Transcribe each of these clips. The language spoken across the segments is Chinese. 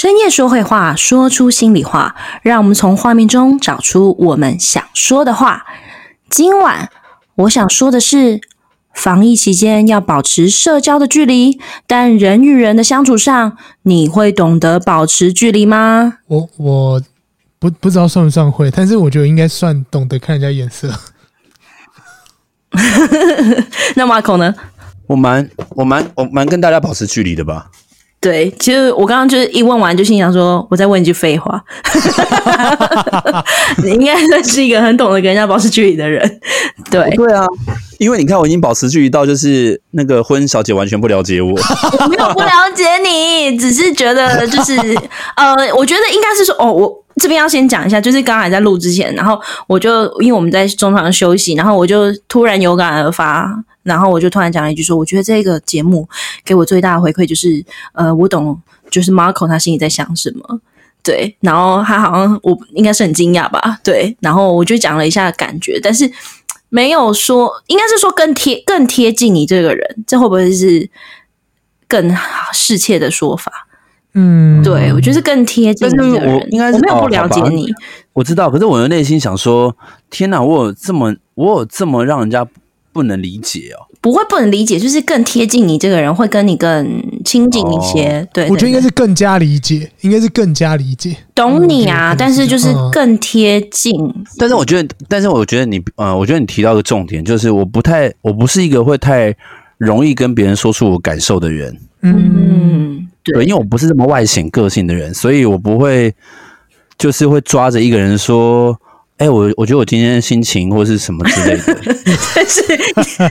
深夜说会话，说出心里话，让我们从画面中找出我们想说的话。今晚我想说的是，防疫期间要保持社交的距离，但人与人的相处上，你会懂得保持距离吗？我我不不知道算不算会，但是我觉得应该算懂得看人家眼色。那 Marco 呢？我蛮我蛮我蛮跟大家保持距离的吧。对，其实我刚刚就是一问完就心想说，我再问一句废话。你应该算是一个很懂得跟人家保持距离的人。对，对啊，因为你看我已经保持距离到，就是那个婚小姐完全不了解我。我没有不了解你，只是觉得就是呃，我觉得应该是说哦，我这边要先讲一下，就是刚才在录之前，然后我就因为我们在中场休息，然后我就突然有感而发。然后我就突然讲了一句说，我觉得这个节目给我最大的回馈就是，呃，我懂，就是 Marco 他心里在想什么，对。然后他好像我应该是很惊讶吧，对。然后我就讲了一下感觉，但是没有说，应该是说更贴更贴近你这个人，这会不会是更适切的说法？嗯，对，我觉得是更贴近你这个人。我应该是我没有不了解你，哦，我知道，可是我的内心想说，天哪，我有这么我有这么让人家。不能理解哦，不会不能理解，就是更贴近你这个人，会跟你更亲近一些。哦、对，我觉得应该是更加理解，应该是更加理解，懂你啊。但是就是更贴近、嗯。但是我觉得，但是我觉得你，呃，我觉得你提到一个重点，就是我不太，我不是一个会太容易跟别人说出我感受的人。嗯，对，因为我不是这么外显个性的人，所以我不会，就是会抓着一个人说。哎、欸，我我觉得我今天心情或是什么之类的，但是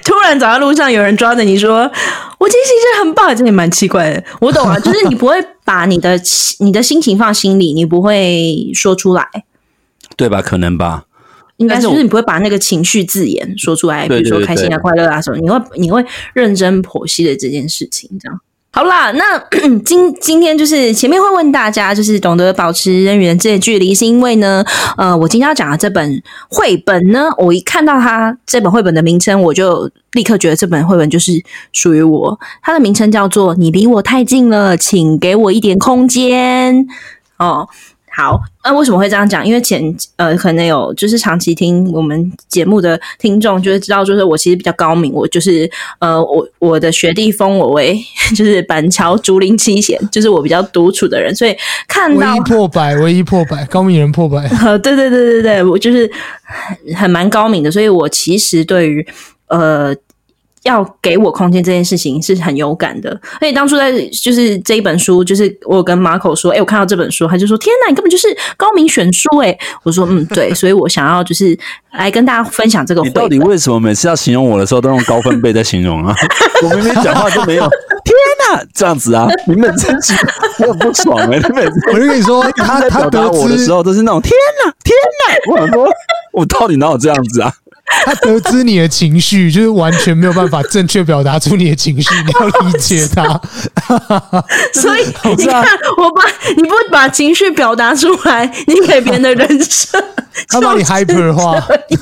突然走在路上，有人抓着你说：“我今天心情很棒。”这也蛮奇怪的。我懂啊，就是你不会把你的你的心情放心里，你不会说出来，对吧？可能吧，应该是就是你不会把那个情绪字眼说出来，比如说开心啊、快乐啊什么，你会你会认真剖析的这件事情，这样。好啦，那 今今天就是前面会问大家，就是懂得保持人与人之间的距离，是因为呢，呃，我今天要讲的这本绘本呢，我一看到它这本绘本的名称，我就立刻觉得这本绘本就是属于我。它的名称叫做《你离我太近了，请给我一点空间》哦。好，那、啊、为什么会这样讲？因为前呃，可能有就是长期听我们节目的听众，就会知道，就是我其实比较高明，我就是呃，我我的学弟封我为就是板桥竹林七贤，就是我比较独处的人，所以看到唯一破百，唯一破百，高明人破百。呃，对对对对对，我就是很很蛮高明的，所以我其实对于呃。要给我空间这件事情是很有感的，而且当初在就是这一本书，就是我有跟 Marco 说，哎、欸，我看到这本书，他就说，天哪，你根本就是高明选书，哎，我说，嗯，对，所以我想要就是来跟大家分享这个。你到底为什么每次要形容我的时候都用高分贝在形容啊？我明明讲话就没有，天哪，这样子啊？你们真是我很不爽哎、欸！你每次我就跟你说，他他表达我的时候都是那种天哪，天哪，我想说，我到底哪有这样子啊？他得知你的情绪，就是完全没有办法正确表达出你的情绪，你要理解他。所以你看，我把你不把情绪表达出来，你给别人的人设，他把你 hyper 化。你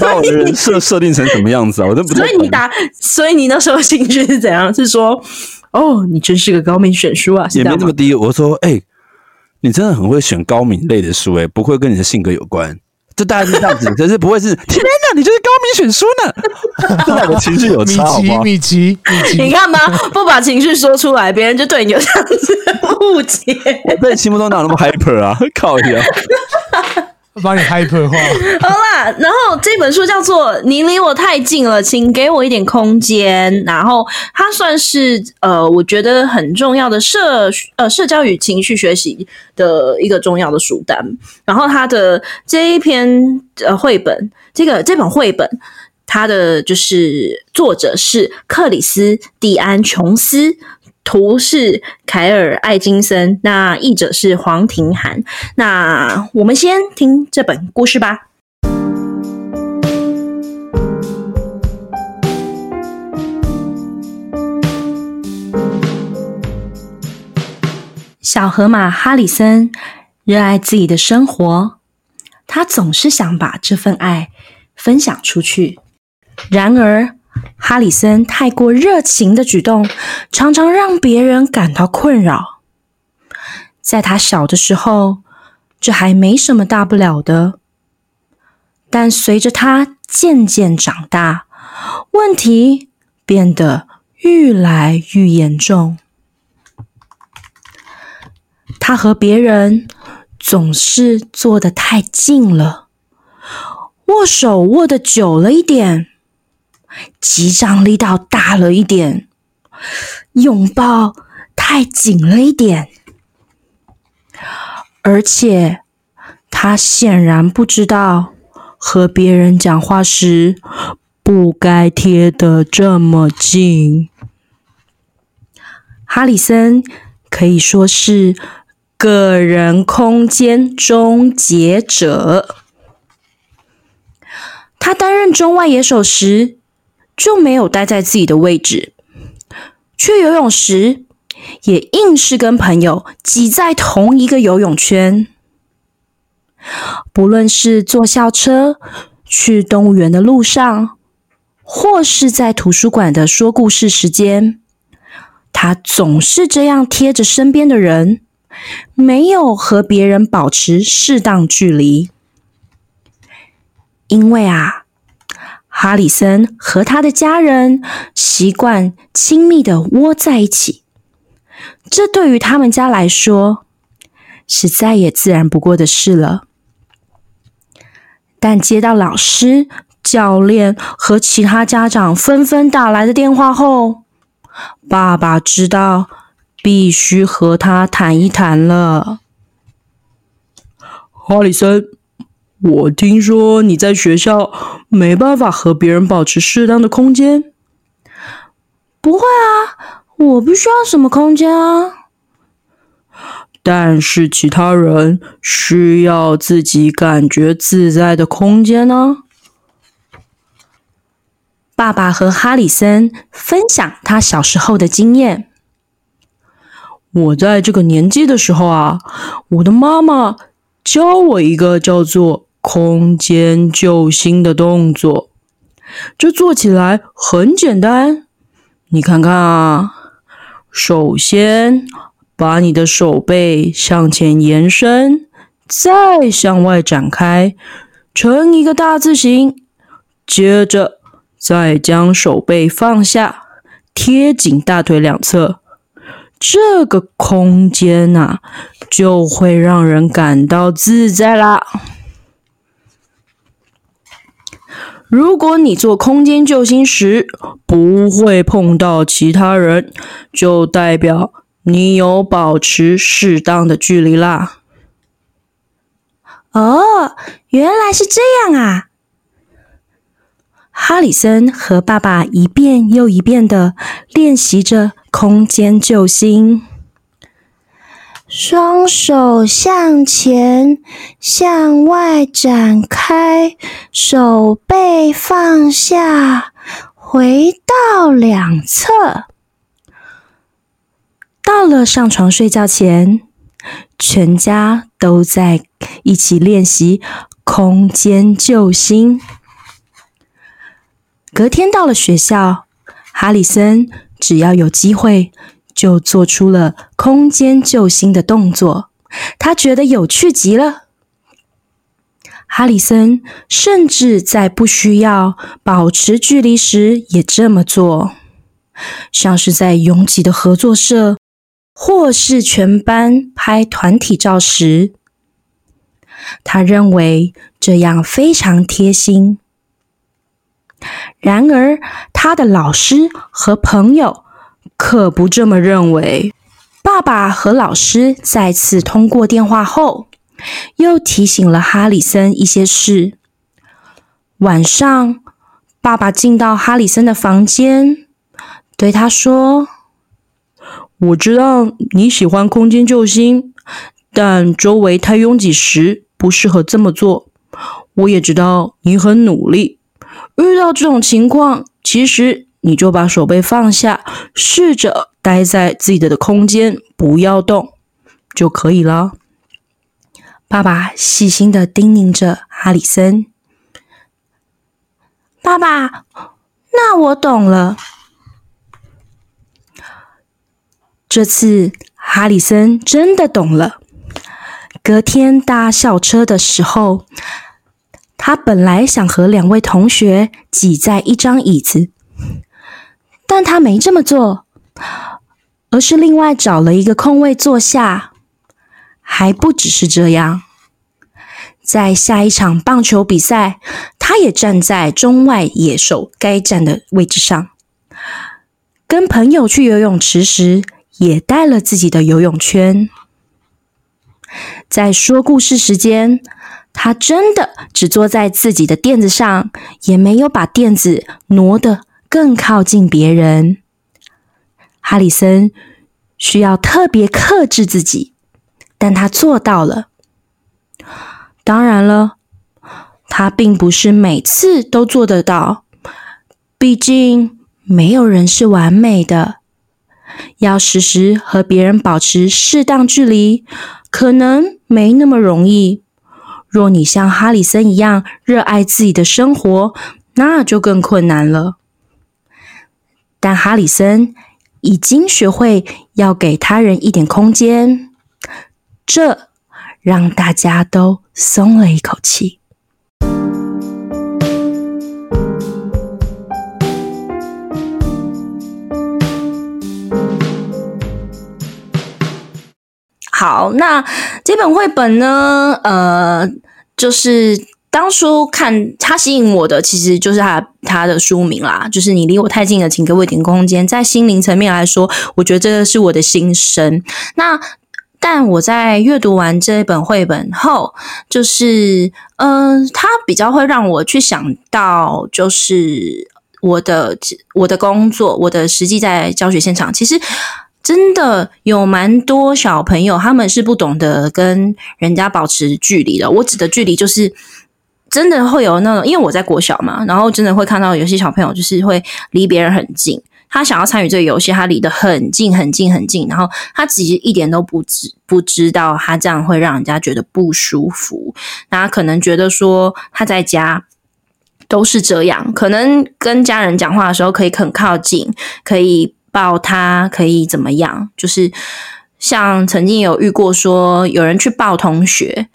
把我的人设设定成什么样子啊？我都不知道。所以你打，所以你那时候情绪是怎样？是说，哦，你真是个高明选书啊？也没这么低。我说，哎、欸，你真的很会选高敏类的书、欸，哎，不会跟你的性格有关。就大概是这样子，可是不会是天哪，你就是高明选书呢？这两个情绪有差好吗？米奇，米奇，你看吗？不把情绪说出来，别人就对你有这样子的误解。我在你心目中哪有那么 hyper 啊？靠呀！帮你 hyper 化。好啦，然后这本书叫做《你离我太近了，请给我一点空间》。然后它算是呃，我觉得很重要的社呃社交与情绪学习的一个重要的书单。然后它的这一篇呃绘本，这个这本绘本，它的就是作者是克里斯·蒂安·琼斯。图是凯尔·艾金森，那译者是黄庭涵。那我们先听这本故事吧。小河马哈里森热爱自己的生活，他总是想把这份爱分享出去。然而，哈里森太过热情的举动，常常让别人感到困扰。在他小的时候，这还没什么大不了的。但随着他渐渐长大，问题变得愈来愈严重。他和别人总是坐得太近了，握手握得久了一点，击掌力道大了一点，拥抱太紧了一点，而且他显然不知道。和别人讲话时，不该贴得这么近。哈里森可以说是个人空间终结者。他担任中外野手时，就没有待在自己的位置；去游泳时，也硬是跟朋友挤在同一个游泳圈。不论是坐校车去动物园的路上，或是在图书馆的说故事时间，他总是这样贴着身边的人，没有和别人保持适当距离。因为啊，哈里森和他的家人习惯亲密的窝在一起，这对于他们家来说是再也自然不过的事了。但接到老师、教练和其他家长纷纷打来的电话后，爸爸知道必须和他谈一谈了。哈里森，我听说你在学校没办法和别人保持适当的空间。不会啊，我不需要什么空间啊。但是其他人需要自己感觉自在的空间呢。爸爸和哈里森分享他小时候的经验。我在这个年纪的时候啊，我的妈妈教我一个叫做空间救星的动作。这做起来很简单，你看看啊，首先。把你的手背向前延伸，再向外展开，成一个大字形。接着，再将手背放下，贴紧大腿两侧。这个空间啊，就会让人感到自在啦。如果你做空间救星时不会碰到其他人，就代表。你有保持适当的距离啦。哦，原来是这样啊！哈里森和爸爸一遍又一遍的练习着空间救星。双手向前，向外展开，手背放下，回到两侧。到了上床睡觉前，全家都在一起练习空间救星。隔天到了学校，哈里森只要有机会，就做出了空间救星的动作，他觉得有趣极了。哈里森甚至在不需要保持距离时也这么做，像是在拥挤的合作社。或是全班拍团体照时，他认为这样非常贴心。然而，他的老师和朋友可不这么认为。爸爸和老师再次通过电话后，又提醒了哈里森一些事。晚上，爸爸进到哈里森的房间，对他说。我知道你喜欢空间救星，但周围太拥挤时不适合这么做。我也知道你很努力，遇到这种情况，其实你就把手背放下，试着待在自己的空间，不要动，就可以了。爸爸细心地叮咛着哈里森。爸爸，那我懂了。这次哈里森真的懂了。隔天搭校车的时候，他本来想和两位同学挤在一张椅子，但他没这么做，而是另外找了一个空位坐下。还不只是这样，在下一场棒球比赛，他也站在中外野手该站的位置上。跟朋友去游泳池时，也带了自己的游泳圈。在说故事时间，他真的只坐在自己的垫子上，也没有把垫子挪得更靠近别人。哈里森需要特别克制自己，但他做到了。当然了，他并不是每次都做得到，毕竟没有人是完美的。要时时和别人保持适当距离，可能没那么容易。若你像哈里森一样热爱自己的生活，那就更困难了。但哈里森已经学会要给他人一点空间，这让大家都松了一口气。好，那这本绘本呢？呃，就是当初看他吸引我的，其实就是他他的书名啦，就是你离我太近了，请给我一点空间。在心灵层面来说，我觉得这个是我的心声。那但我在阅读完这本绘本后，就是嗯、呃，它比较会让我去想到，就是我的我的工作，我的实际在教学现场，其实。真的有蛮多小朋友，他们是不懂得跟人家保持距离的。我指的距离，就是真的会有那种，因为我在国小嘛，然后真的会看到有些小朋友就是会离别人很近，他想要参与这个游戏，他离得很近很近很近，然后他其实一点都不知不知道他这样会让人家觉得不舒服。那可能觉得说他在家都是这样，可能跟家人讲话的时候可以很靠近，可以。抱他可以怎么样？就是像曾经有遇过说有人去抱同学，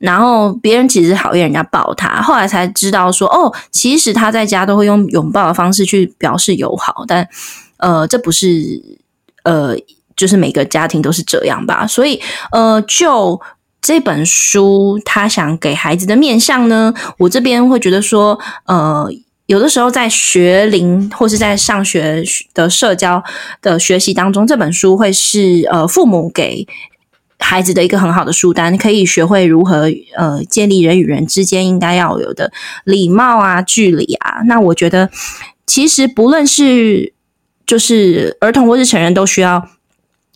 然后别人其实讨厌人家抱他，后来才知道说哦，其实他在家都会用拥抱的方式去表示友好，但呃，这不是呃，就是每个家庭都是这样吧？所以呃，就这本书他想给孩子的面向呢，我这边会觉得说呃。有的时候在学龄或是在上学的社交的学习当中，这本书会是呃父母给孩子的一个很好的书单，可以学会如何呃建立人与人之间应该要有的礼貌啊、距离啊。那我觉得其实不论是就是儿童或是成人，都需要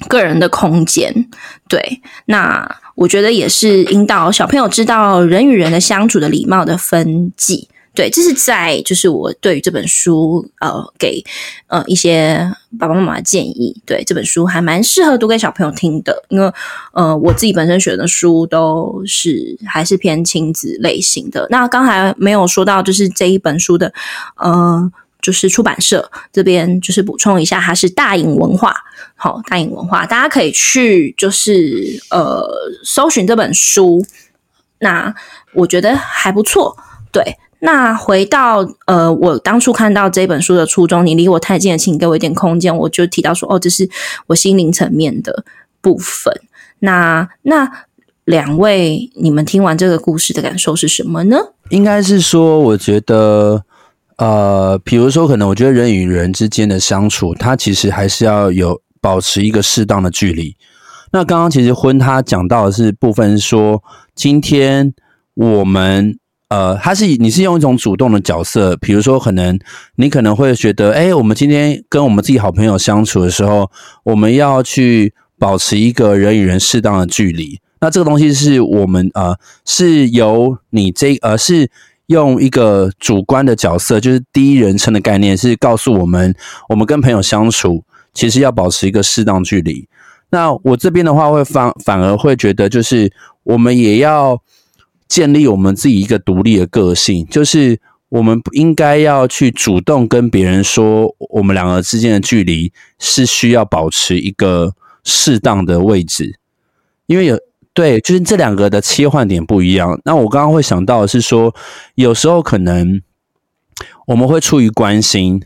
个人的空间。对，那我觉得也是引导小朋友知道人与人的相处的礼貌的分际。对，这是在就是我对于这本书呃给呃一些爸爸妈妈的建议。对，这本书还蛮适合读给小朋友听的，因为呃我自己本身选的书都是还是偏亲子类型的。那刚才没有说到，就是这一本书的呃就是出版社这边就是补充一下，它是大颖文化。好，大颖文化，大家可以去就是呃搜寻这本书，那我觉得还不错。对。那回到呃，我当初看到这本书的初衷，你离我太近了，请给我一点空间。我就提到说，哦，这是我心灵层面的部分。那那两位，你们听完这个故事的感受是什么呢？应该是说，我觉得，呃，比如说，可能我觉得人与人之间的相处，它其实还是要有保持一个适当的距离。那刚刚其实婚他讲到的是部分说，今天我们。呃，他是你是用一种主动的角色，比如说，可能你可能会觉得，哎，我们今天跟我们自己好朋友相处的时候，我们要去保持一个人与人适当的距离。那这个东西是我们呃，是由你这呃，是用一个主观的角色，就是第一人称的概念，是告诉我们，我们跟朋友相处其实要保持一个适当距离。那我这边的话，会反反而会觉得，就是我们也要。建立我们自己一个独立的个性，就是我们应该要去主动跟别人说，我们两个之间的距离是需要保持一个适当的位置，因为有对，就是这两个的切换点不一样。那我刚刚会想到的是说，有时候可能我们会出于关心，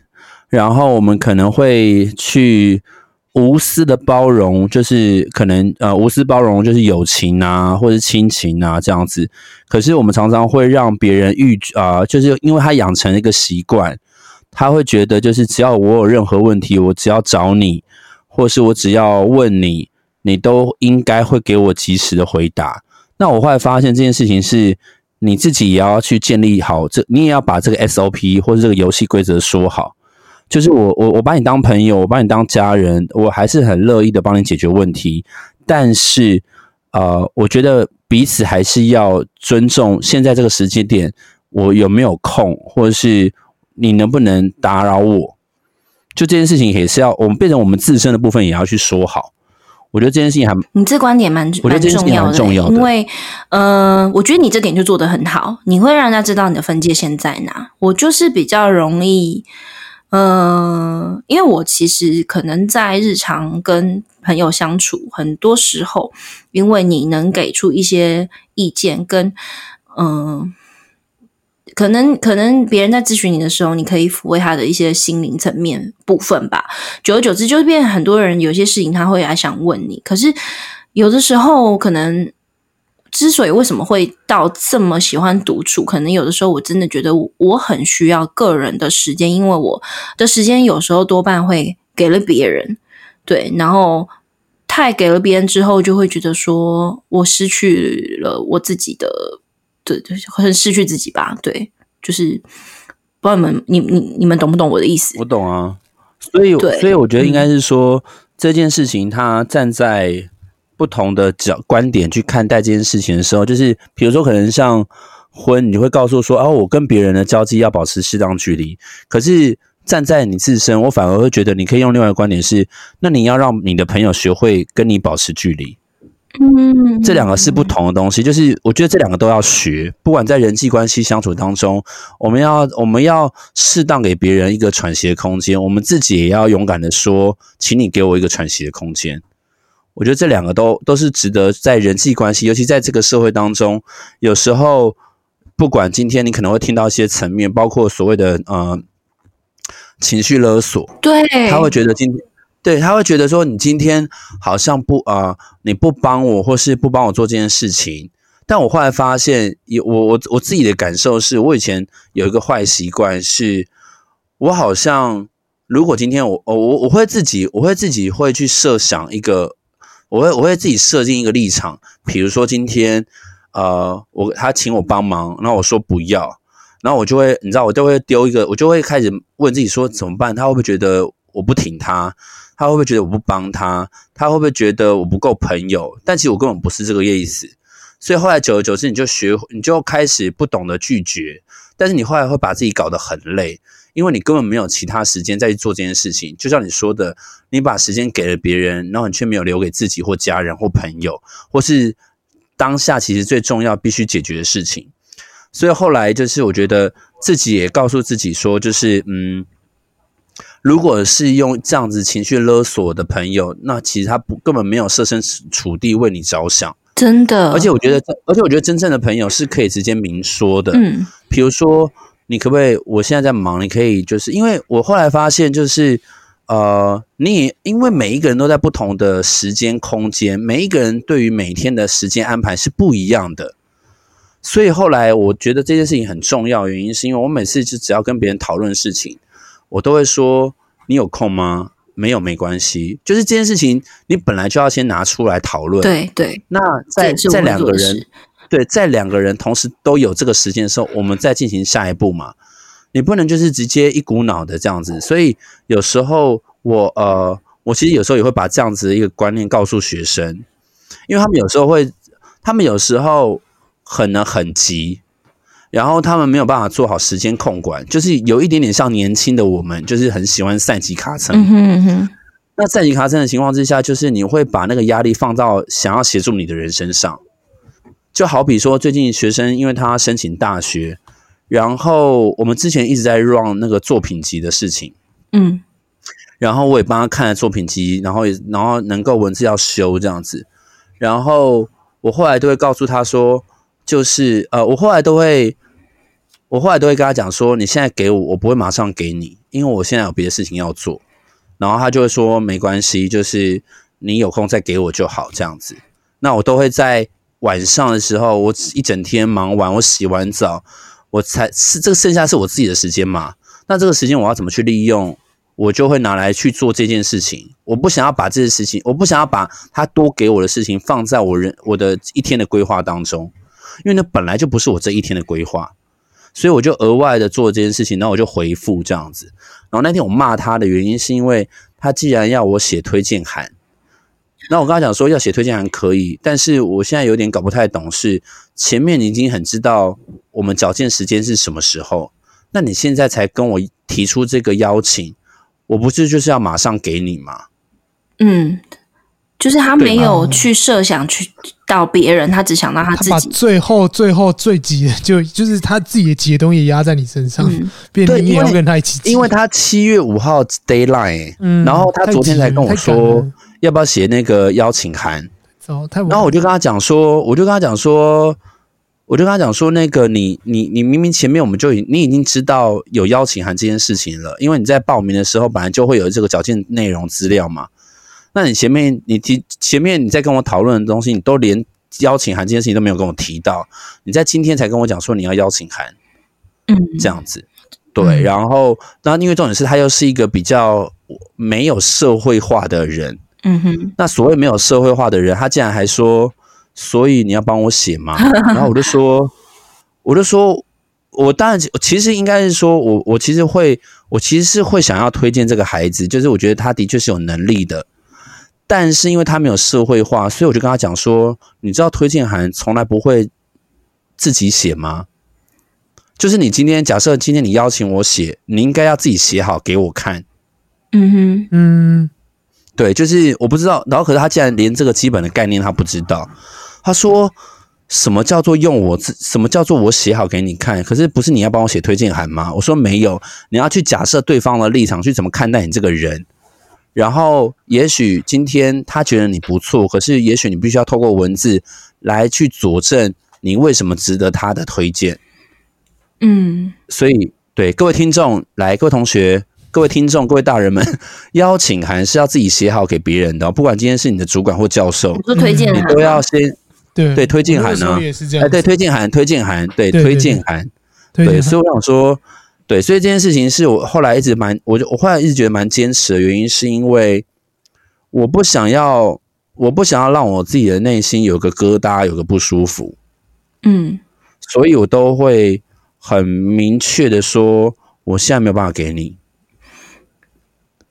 然后我们可能会去。无私的包容，就是可能呃，无私包容就是友情啊，或者是亲情啊这样子。可是我们常常会让别人预啊、就是因为他养成一个习惯，他会觉得就是只要我有任何问题，我只要找你，或是我只要问你，你都应该会给我及时的回答。那我后来发现这件事情是你自己也要去建立好，这你也要把这个 SOP 或者这个游戏规则说好。就是我我我把你当朋友，我把你当家人，我还是很乐意的帮你解决问题。但是，呃，我觉得彼此还是要尊重现在这个时间点，我有没有空，或者是你能不能打扰我？就这件事情也是要我们变成我们自身的部分，也要去说好。我觉得这件事情还你这观点蛮我觉得这件事情蛮重要的，因为呃，我觉得你这点就做得很好，你会让人家知道你的分界线在哪。我就是比较容易。嗯、因为我其实可能在日常跟朋友相处，很多时候，因为你能给出一些意见，跟嗯、可能可能别人在咨询你的时候，你可以抚慰他的一些心灵层面部分吧。久而久之，就变很多人有些事情他会来想问你，可是有的时候可能。之所以为什么会到这么喜欢独处，可能有的时候我真的觉得我很需要个人的时间，因为我的时间有时候多半会给了别人，对，然后太给了别人之后，就会觉得说我失去了我自己的，对，对，很失去自己吧，对，就是不知道你们你你你们懂不懂我的意思？我懂啊，所以对所以我觉得应该是说、嗯、这件事情，他站在。不同的角观点去看待这件事情的时候，就是比如说，可能像婚，你会告诉说，哦，我跟别人的交际要保持适当距离。可是站在你自身，我反而会觉得，你可以用另外一个观点是，那你要让你的朋友学会跟你保持距离。嗯，这两个是不同的东西，就是我觉得这两个都要学。不管在人际关系相处当中，我们要我们要适当给别人一个喘息的空间，我们自己也要勇敢的说，请你给我一个喘息的空间。我觉得这两个都都是值得在人际关系，尤其在这个社会当中，有时候不管今天你可能会听到一些层面，包括所谓的呃情绪勒索，对，他会觉得今天对他会觉得说你今天好像不啊、呃，你不帮我或是不帮我做这件事情，但我后来发现，有我我我自己的感受是，我以前有一个坏习惯是，我好像如果今天我我我会自己我会自己会去设想一个。我会我会自己设定一个立场，比如说今天，呃，我他请我帮忙，然后我说不要，然后我就会，你知道，我就会丢一个，我就会开始问自己说怎么办？他会不会觉得我不挺他？他会不会觉得我不帮他？他会不会觉得我不够朋友？但其实我根本不是这个意思。所以后来久而久之，你就学，你就开始不懂得拒绝，但是你后来会把自己搞得很累。因为你根本没有其他时间再去做这件事情，就像你说的，你把时间给了别人，然后你却没有留给自己或家人或朋友，或是当下其实最重要必须解决的事情。所以后来就是，我觉得自己也告诉自己说，就是嗯，如果是用这样子情绪勒索的朋友，那其实他不根本没有设身处地为你着想，真的。而且我觉得，而且我觉得真正的朋友是可以直接明说的，嗯，比如说。你可不可以？我现在在忙，你可以就是因为我后来发现，就是呃，你也因为每一个人都在不同的时间空间，每一个人对于每天的时间安排是不一样的，所以后来我觉得这件事情很重要，原因是因为我每次就只要跟别人讨论事情，我都会说：“你有空吗？”没有没关系，就是这件事情你本来就要先拿出来讨论。对对，那在在两个人。对，在两个人同时都有这个时间的时候，我们再进行下一步嘛。你不能就是直接一股脑的这样子。所以有时候我呃，我其实有时候也会把这样子的一个观念告诉学生，因为他们有时候会，他们有时候可能很急，然后他们没有办法做好时间控管，就是有一点点像年轻的我们，就是很喜欢赛级卡层。嗯哼嗯哼。那赛级卡层的情况之下，就是你会把那个压力放到想要协助你的人身上。就好比说，最近学生因为他申请大学，然后我们之前一直在 run 那个作品集的事情，嗯，然后我也帮他看了作品集，然后也然后能够文字要修这样子，然后我后来都会告诉他说，就是呃，我后来都会，我后来都会跟他讲说，你现在给我，我不会马上给你，因为我现在有别的事情要做，然后他就会说没关系，就是你有空再给我就好这样子，那我都会在晚上的时候，我一整天忙完，我洗完澡。我才是这个剩下是我自己的时间嘛？那这个时间我要怎么去利用？我就会拿来去做这件事情。我不想要把这件事情，我不想要把他多给我的事情放在我人我的一天的规划当中，因为那本来就不是我这一天的规划，所以我就额外的做这件事情。然后我就回复这样子。然后那天我骂他的原因是因为他既然要我写推荐函。那我跟他讲说要写推荐函可以，但是我现在有点搞不太懂，是前面你已经很知道我们矫健时间是什么时候，那你现在才跟我提出这个邀请，我不是就是要马上给你吗？嗯，就是他没有去设想去到别人，他只想到他自己。他把最后最后最急的就就是他自己的急的东西压在你身上，嗯、变成你也要跟他一起。因为他七月五号 deadline，嗯，然后他昨天才跟我说。要不要写那个邀请函？然后我就跟他讲说，我就跟他讲说，我就跟他讲说，那个你你你明明前面我们就已你已经知道有邀请函这件事情了，因为你在报名的时候本来就会有这个缴件内容资料嘛。那你前面你提前面你在跟我讨论的东西，你都连邀请函这件事情都没有跟我提到，你在今天才跟我讲说你要邀请函，嗯，这样子，对，然后然后因为重点是他又是一个比较没有社会化的人。嗯哼，那所谓没有社会化的人，他竟然还说，所以你要帮我写吗？然后我就说，我就说，我当然其实应该是说我我其实会，我其实是会想要推荐这个孩子，就是我觉得他的确是有能力的，但是因为他没有社会化，所以我就跟他讲说，你知道推荐函从来不会自己写吗？就是你今天假设今天你邀请我写，你应该要自己写好给我看。嗯哼，嗯。对，就是我不知道，然后可是他竟然连这个基本的概念他不知道。他说什么叫做用我自，什么叫做我写好给你看？可是不是你要帮我写推荐函吗？我说没有，你要去假设对方的立场去怎么看待你这个人。然后也许今天他觉得你不错，可是也许你必须要透过文字来去佐证你为什么值得他的推荐。嗯，所以对各位听众，来各位同学。各位听众，各位大人们，邀请函是要自己写好给别人的，哦，不管今天是你的主管或教授，做推荐，你都要先对对推荐函呢，哎，对推荐函，推荐函，对推荐函，对，所以我想说，对，所以这件事情是我后来一直蛮，我就我后来一直觉得蛮坚持的原因，是因为我不想要，我不想要让我自己的内心有个疙瘩，有个不舒服，嗯，所以我都会很明确的说，我现在没有办法给你。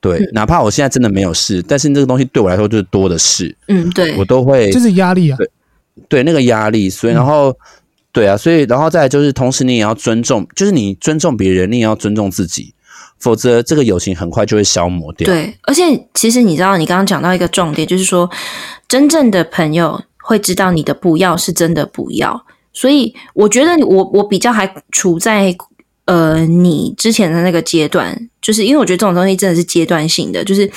对，哪怕我现在真的没有事，但是这个东西对我来说就是多的事。嗯，对，我都会，就是压力啊。对，对，那个压力，所以然后，嗯、对啊，所以然后再来就是，同时你也要尊重，就是你尊重别人，你也要尊重自己，否则这个友情很快就会消磨掉。对，而且其实你知道，你刚刚讲到一个重点，就是说，真正的朋友会知道你的不要是真的不要，所以我觉得我我比较还处在。呃，你之前的那个阶段，就是因为我觉得这种东西真的是阶段性的，就是，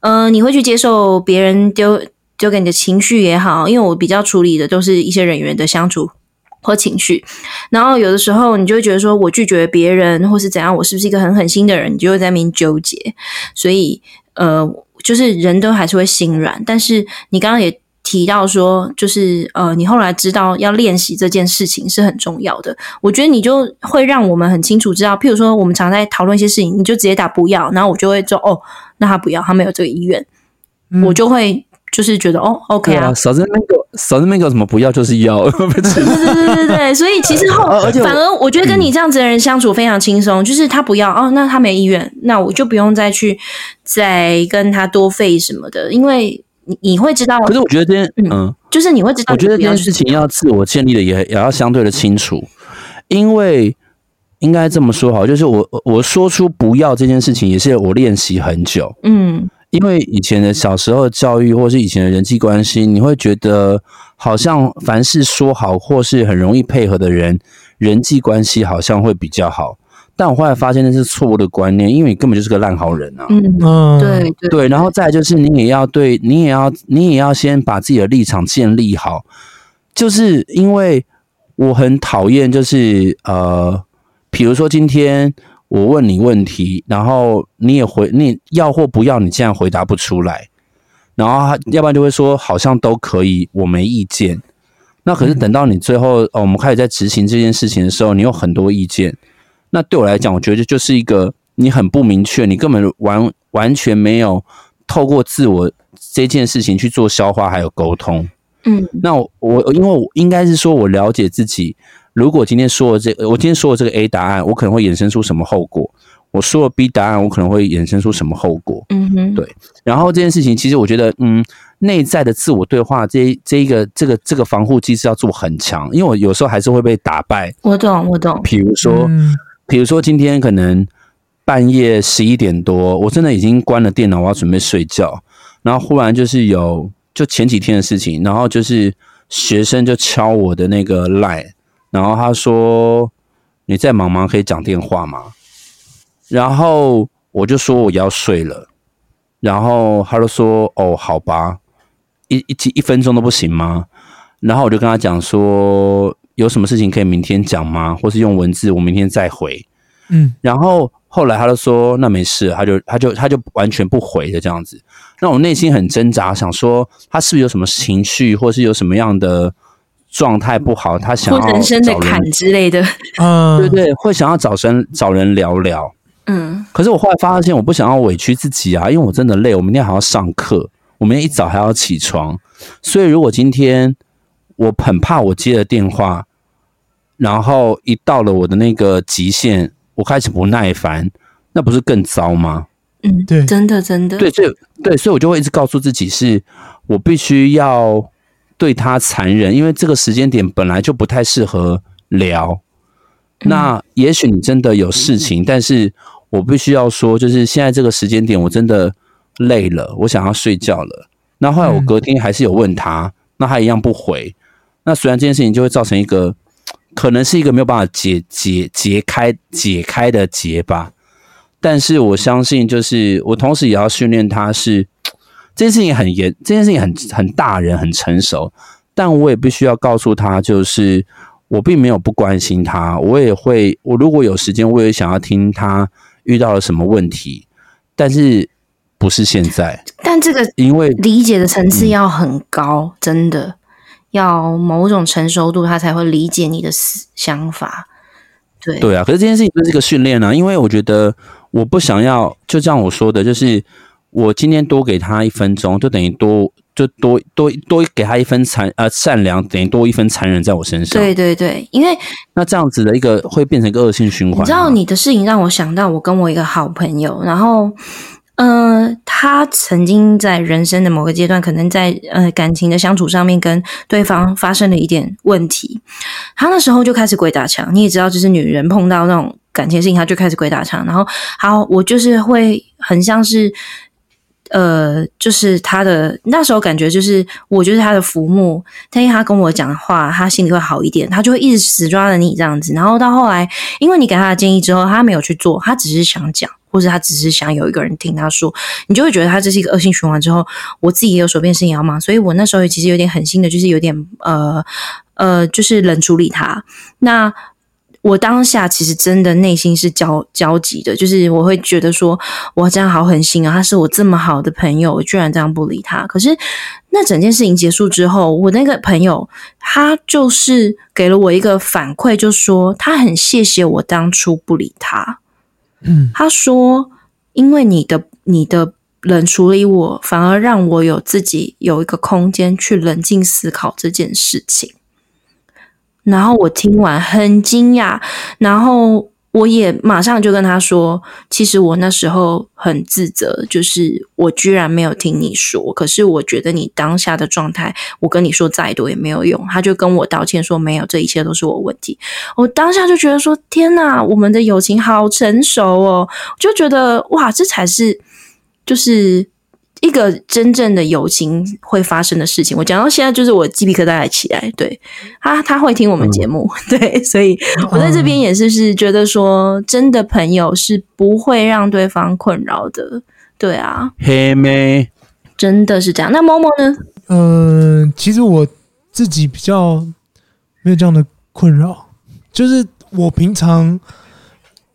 呃，你会去接受别人丢丢给你的情绪也好，因为我比较处理的都是一些人员的相处或情绪，然后有的时候你就会觉得说我拒绝别人或是怎样，我是不是一个很狠心的人，你就会在那边纠结，所以呃，就是人都还是会心软，但是你刚刚也。提到说，就是呃，你后来知道要练习这件事情是很重要的。我觉得你就会让我们很清楚知道，譬如说我们常在讨论一些事情，你就直接打不要，然后我就会说哦，那他不要，他没有这个意愿，嗯、我就会就是觉得哦，OK 啊，嫂子那个嫂子那个怎么不要就是要，对对对对对，所以其实后、反而我觉得跟你这样子的人相处非常轻松，就是他不要哦，那他没意愿，那我就不用再去再跟他多费什么的，因为。你你会知道，可是我觉得这件，嗯，嗯，就是你会知道，我觉得这件事情要自我建立的也也要相对的清楚，因为应该这么说好，就是我我说出不要这件事情，也是我练习很久，嗯，因为以前的小时候的教育，或是以前的人际关系，你会觉得好像凡是说好或是很容易配合的人，人际关系好像会比较好。但我后来发现那是错误的观念，因为你根本就是个烂好人啊。嗯嗯，对对，对。然后再就是你也要对，你也要你也要先把自己的立场建立好。就是因为我很讨厌，就是呃，比如说今天我问你问题，然后你也回你要或不要，你竟然回答不出来，然后要不然就会说好像都可以，我没意见。那可是等到你最后，哦，我们开始在执行这件事情的时候，你有很多意见。那对我来讲，我觉得就是一个你很不明确，你根本完完全没有透过自我这件事情去做消化还有沟通。嗯，那我我因为我应该是说我了解自己，如果今天说了这个，我今天说了这个 A 答案，我可能会衍生出什么后果？我说了 B 答案，我可能会衍生出什么后果？嗯哼，对。然后这件事情，其实我觉得，嗯，内在的自我对话，这这一个这个这个防护机制要做很强，因为我有时候还是会被打败。我懂，我懂。比如说，嗯、比如说今天可能半夜十一点多，我真的已经关了电脑，我要准备睡觉，然后忽然就是有。就前几天的事情，然后就是学生就敲我的那个 line，然后他说，你在忙吗？可以讲电话吗？然后我就说我要睡了，然后他就说哦，好吧，一一一分钟都不行吗？然后我就跟他讲说，有什么事情可以明天讲吗？或是用文字，我明天再回。嗯，然后。后来他就说那没事，他就他就他就完全不回的这样子。那我内心很挣扎，想说他是不是有什么情绪，或是有什么样的状态不好，他想要人生的坎之类的。嗯，对对，会想要找人找人聊聊。嗯，可是我后来发现，我不想要委屈自己啊，因为我真的累，我明天还要上课，我明天一早还要起床。所以如果今天我很怕我接了电话，然后一到了我的那个极限。我开始不耐烦，那不是更糟吗？嗯，对，真的真的，对，所以对，所以我就会一直告诉自己是，是我必须要对他残忍，因为这个时间点本来就不太适合聊。嗯、那也许你真的有事情，但是我必须要说，就是现在这个时间点，我真的累了，我想要睡觉了。那后来我隔天还是有问他，嗯、那他一样不回。那虽然这件事情就会造成一个。可能是一个没有办法解解解开解开的结吧，但是我相信，就是我同时也要训练他是这件事情很严，这件事情很很大人很成熟，但我也必须要告诉他，就是我并没有不关心他，我也会，我如果有时间，我也想要听他遇到了什么问题，但是不是现在，但这个因为理解的层次要很高，真的。要某种成熟度，他才会理解你的思想法。对对啊，可是这件事情就是一个训练啊，因为我觉得我不想要，就像我说的，就是我今天多给他一分钟，就等于多就多多多给他一分残呃善良，等于多一分残忍在我身上。对对对，因为那这样子的一个会变成一个恶性循环。你知道你的事情让我想到，我跟我一个好朋友，然后。嗯、呃，他曾经在人生的某个阶段，可能在呃感情的相处上面跟对方发生了一点问题。他那时候就开始鬼打墙，你也知道，就是女人碰到那种感情的事情，他就开始鬼打墙。然后，好，我就是会很像是，呃，就是他的那时候感觉就是我就是他的浮木，但是他跟我讲话，他心里会好一点，他就会一直死抓着你这样子。然后到后来，因为你给他的建议之后，他没有去做，他只是想讲。或者他只是想有一个人听他说，你就会觉得他这是一个恶性循环。之后，我自己也有手边事情要忙，所以我那时候其实有点狠心的，就是有点呃呃，就是冷处理他。那我当下其实真的内心是焦焦急的，就是我会觉得说，我，这样好狠心啊！他是我这么好的朋友，我居然这样不理他。可是那整件事情结束之后，我那个朋友他就是给了我一个反馈，就说他很谢谢我当初不理他。嗯，他说：“因为你的你的冷处理我，反而让我有自己有一个空间去冷静思考这件事情。”然后我听完很惊讶，然后。我也马上就跟他说，其实我那时候很自责，就是我居然没有听你说。可是我觉得你当下的状态，我跟你说再多也没有用。他就跟我道歉说，没有，这一切都是我问题。我当下就觉得说，天哪，我们的友情好成熟哦，就觉得哇，这才是就是一个真正的友情会发生的事情。我讲到现在，就是我鸡皮疙瘩还起来。对他，他会听我们节目，嗯、对，所以我在这边也是是觉得说，真的朋友是不会让对方困扰的。对啊，黑妹真的是这样。那猫猫呢？嗯、呃，其实我自己比较没有这样的困扰，就是我平常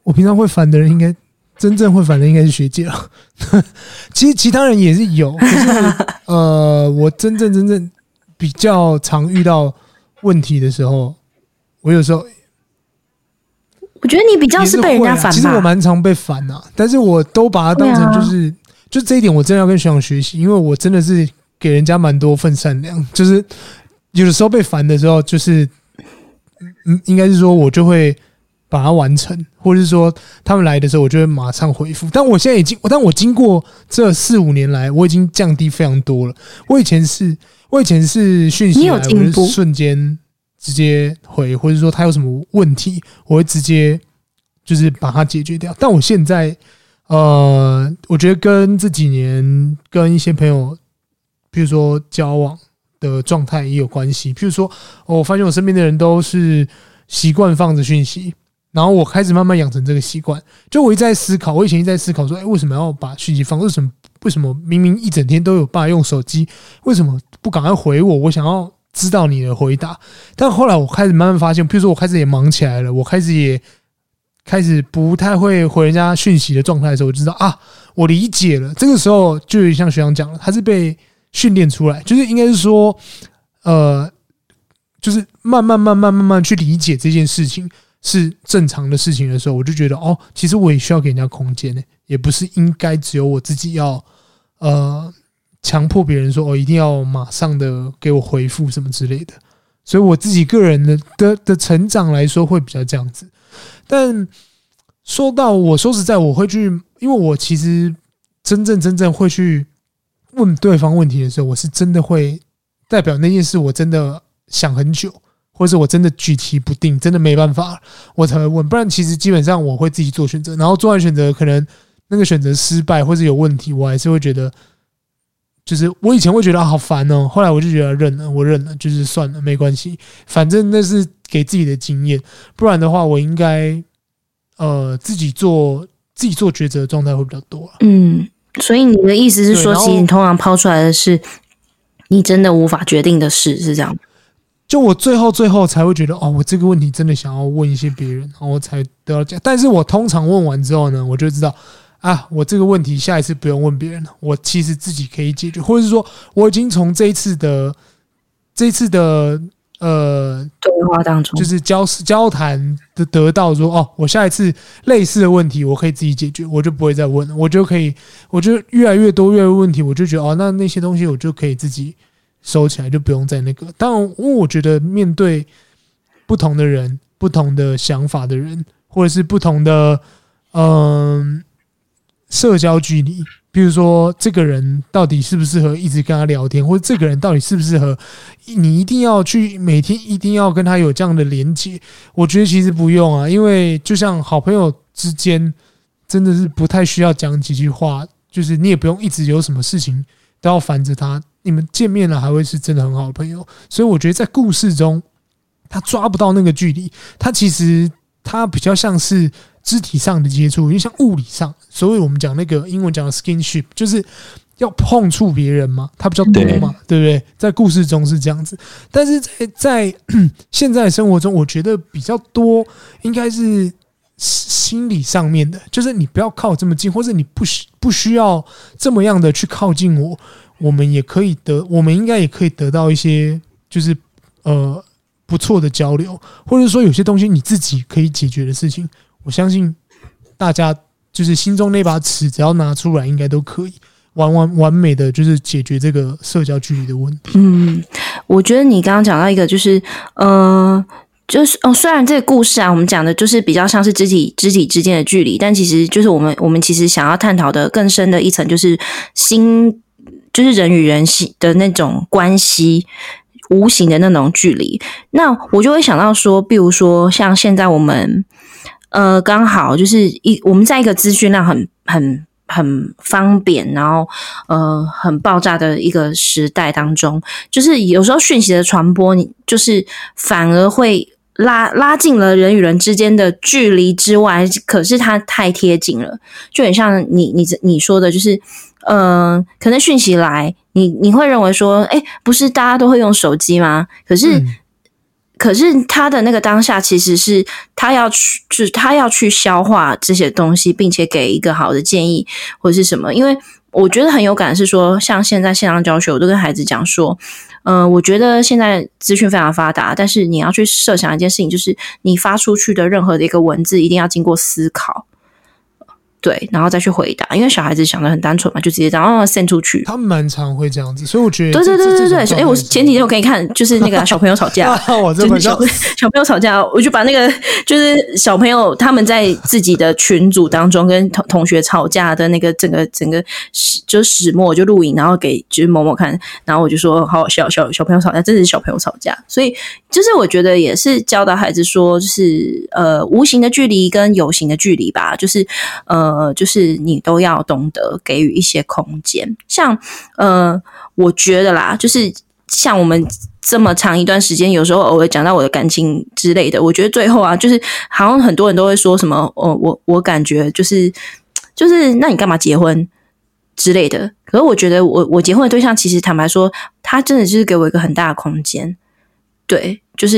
我平常会烦的人应该。真正会烦的应该是学姐了，其实其他人也是有，可是 呃，我真正真正比较常遇到问题的时候，我有时候我觉得你比较是被人家烦吧。其实我蛮常被烦呐，但是我都把它当成就是，就这一点我真的要跟学长学习，因为我真的是给人家蛮多份善良，就是有的时候被烦的时候，就是嗯，应该是说我就会。把它完成，或者是说他们来的时候，我就会马上回复。但我现在已经，但我经过这四五年来，我已经降低非常多了。我以前是，我以前是讯息来，我就瞬间直接回，或者说他有什么问题，我会直接就是把它解决掉。但我现在，呃，我觉得跟这几年跟一些朋友，比如说交往的状态也有关系。譬如说，我发现我身边的人都是习惯放着讯息。然后我开始慢慢养成这个习惯，就我一直在思考，我以前一直在思考说，哎，为什么要把讯息放？为什么？为什么明明一整天都有爸用手机，为什么不赶快回我？我想要知道你的回答。但后来我开始慢慢发现，譬如说我开始也忙起来了，我开始也开始不太会回人家讯息的状态的时候，我就知道啊，我理解了。这个时候就有像学长讲了，他是被训练出来，就是应该是说，呃，就是慢慢慢慢慢慢去理解这件事情。是正常的事情的时候，我就觉得哦，其实我也需要给人家空间呢，也不是应该只有我自己要呃强迫别人说哦，一定要马上的给我回复什么之类的。所以我自己个人的的的成长来说会比较这样子。但说到我说实在，我会去，因为我其实真正真正会去问对方问题的时候，我是真的会代表那件事，我真的想很久。或者我真的举棋不定，真的没办法，我才会问。不然其实基本上我会自己做选择，然后做完选择，可能那个选择失败或者有问题，我还是会觉得，就是我以前会觉得好烦哦，后来我就觉得认了，我认了，就是算了，没关系，反正那是给自己的经验。不然的话，我应该呃自己做自己做抉择的状态会比较多。嗯，所以你的意思是说，其实你通常抛出来的是你真的无法决定的事，是这样？就我最后最后才会觉得哦，我这个问题真的想要问一些别人，然后我才得到讲。但是我通常问完之后呢，我就知道啊，我这个问题下一次不用问别人了，我其实自己可以解决，或者是说我已经从这一次的这一次的呃对话当中，就是交交谈的得到说哦，我下一次类似的问题我可以自己解决，我就不会再问了，我就可以，我就越来越多越来越问题，我就觉得哦，那那些东西我就可以自己。收起来就不用再那个。当然，因为我觉得面对不同的人、不同的想法的人，或者是不同的嗯、社交距离，比如说这个人到底适不适合一直跟他聊天，或者这个人到底适不适合你一定要去每天一定要跟他有这样的连接。我觉得其实不用啊，因为就像好朋友之间，真的是不太需要讲几句话，就是你也不用一直有什么事情都要烦着他。你们见面了还会是真的很好的朋友，所以我觉得在故事中，他抓不到那个距离，他其实他比较像是肢体上的接触，因为像物理上，所以我们讲那个英文讲的 skinship，就是要碰触别人嘛，他比较多嘛，对不对？在故事中是这样子，但是在在现在生活中，我觉得比较多应该是心理上面的，就是你不要靠这么近，或者你不需不需要这么样的去靠近我。我们也可以得，我们应该也可以得到一些，就是呃不错的交流，或者说有些东西你自己可以解决的事情，我相信大家就是心中那把尺，只要拿出来，应该都可以完完完美的就是解决这个社交距离的问题。嗯，我觉得你刚刚讲到一个，就是呃，就是哦，虽然这个故事啊，我们讲的就是比较像是肢体肢体之间的距离，但其实就是我们我们其实想要探讨的更深的一层，就是心。就是人与人的那种关系，无形的那种距离。那我就会想到说，比如说像现在我们，呃，刚好就是一我们在一个资讯量很很很方便，然后呃很爆炸的一个时代当中，就是有时候讯息的传播，你就是反而会拉拉近了人与人之间的距离之外，可是它太贴近了，就很像你你你说的，就是呃可能讯息来，你你会认为说，哎，不是大家都会用手机吗？可是。嗯可是他的那个当下，其实是他要去，就是他要去消化这些东西，并且给一个好的建议或者是什么。因为我觉得很有感是说，像现在线上教学，我都跟孩子讲说，嗯、呃，我觉得现在资讯非常发达，但是你要去设想一件事情，就是你发出去的任何的一个文字，一定要经过思考。对，然后再去回答，因为小孩子想的很单纯嘛，就直接这样 send 出去。他们蛮常会这样子，所以我觉得对对对对对。哎，我前几天我给你看，就是那个小朋友吵架，我这么小小朋友吵架，我就把那个就是小朋友他们在自己的群组当中跟同同学吵架的那个整个整个始就始末就录影，然后给就是某某看，然后我就说好好笑，小小朋友吵架，真的是小朋友吵架，所以就是我觉得也是教导孩子说，就是呃无形的距离跟有形的距离吧，就是呃。呃，就是你都要懂得给予一些空间，像呃，我觉得啦，就是像我们这么长一段时间，有时候偶尔讲到我的感情之类的，我觉得最后啊，就是好像很多人都会说什么，哦，我我感觉就是就是，那你干嘛结婚之类的？可是我觉得我我结婚的对象，其实坦白说，他真的就是给我一个很大的空间，对，就是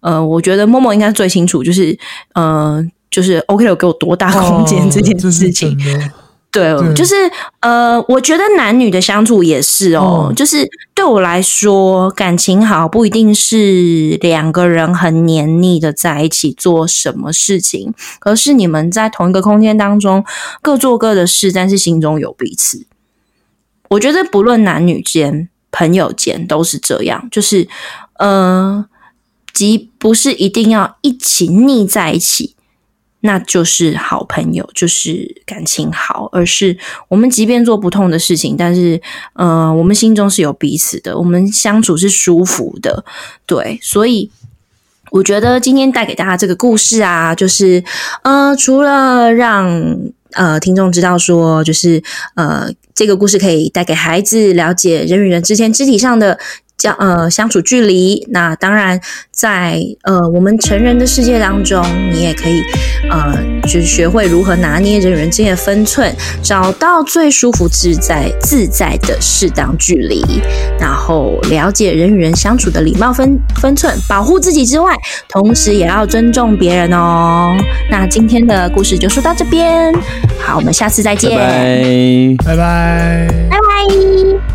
呃，我觉得默默应该最清楚，就是呃。就是 OK 有给我多大空间这件事情，哦、对，对，就是呃，我觉得男女的相处也是哦，哦，就是对我来说，感情好不一定是两个人很黏腻的在一起做什么事情，而是你们在同一个空间当中各做各的事，但是心中有彼此。我觉得不论男女间、朋友间都是这样，就是呃，即不是一定要一起腻在一起。那就是好朋友，就是感情好，而是我们即便做不同的事情，但是，呃，我们心中是有彼此的，我们相处是舒服的，对，所以我觉得今天带给大家这个故事啊，就是，呃，除了让呃听众知道说，就是呃这个故事可以带给孩子了解人与人之间肢体上的。相呃相处距离，那当然在呃我们成人的世界当中，你也可以呃就是学会如何拿捏人与人之间的分寸，找到最舒服自在自在的适当距离，然后了解人与人相处的礼貌分分寸，保护自己之外，同时也要尊重别人哦。那今天的故事就说到这边，好，我们下次再见，拜拜，拜拜，拜拜。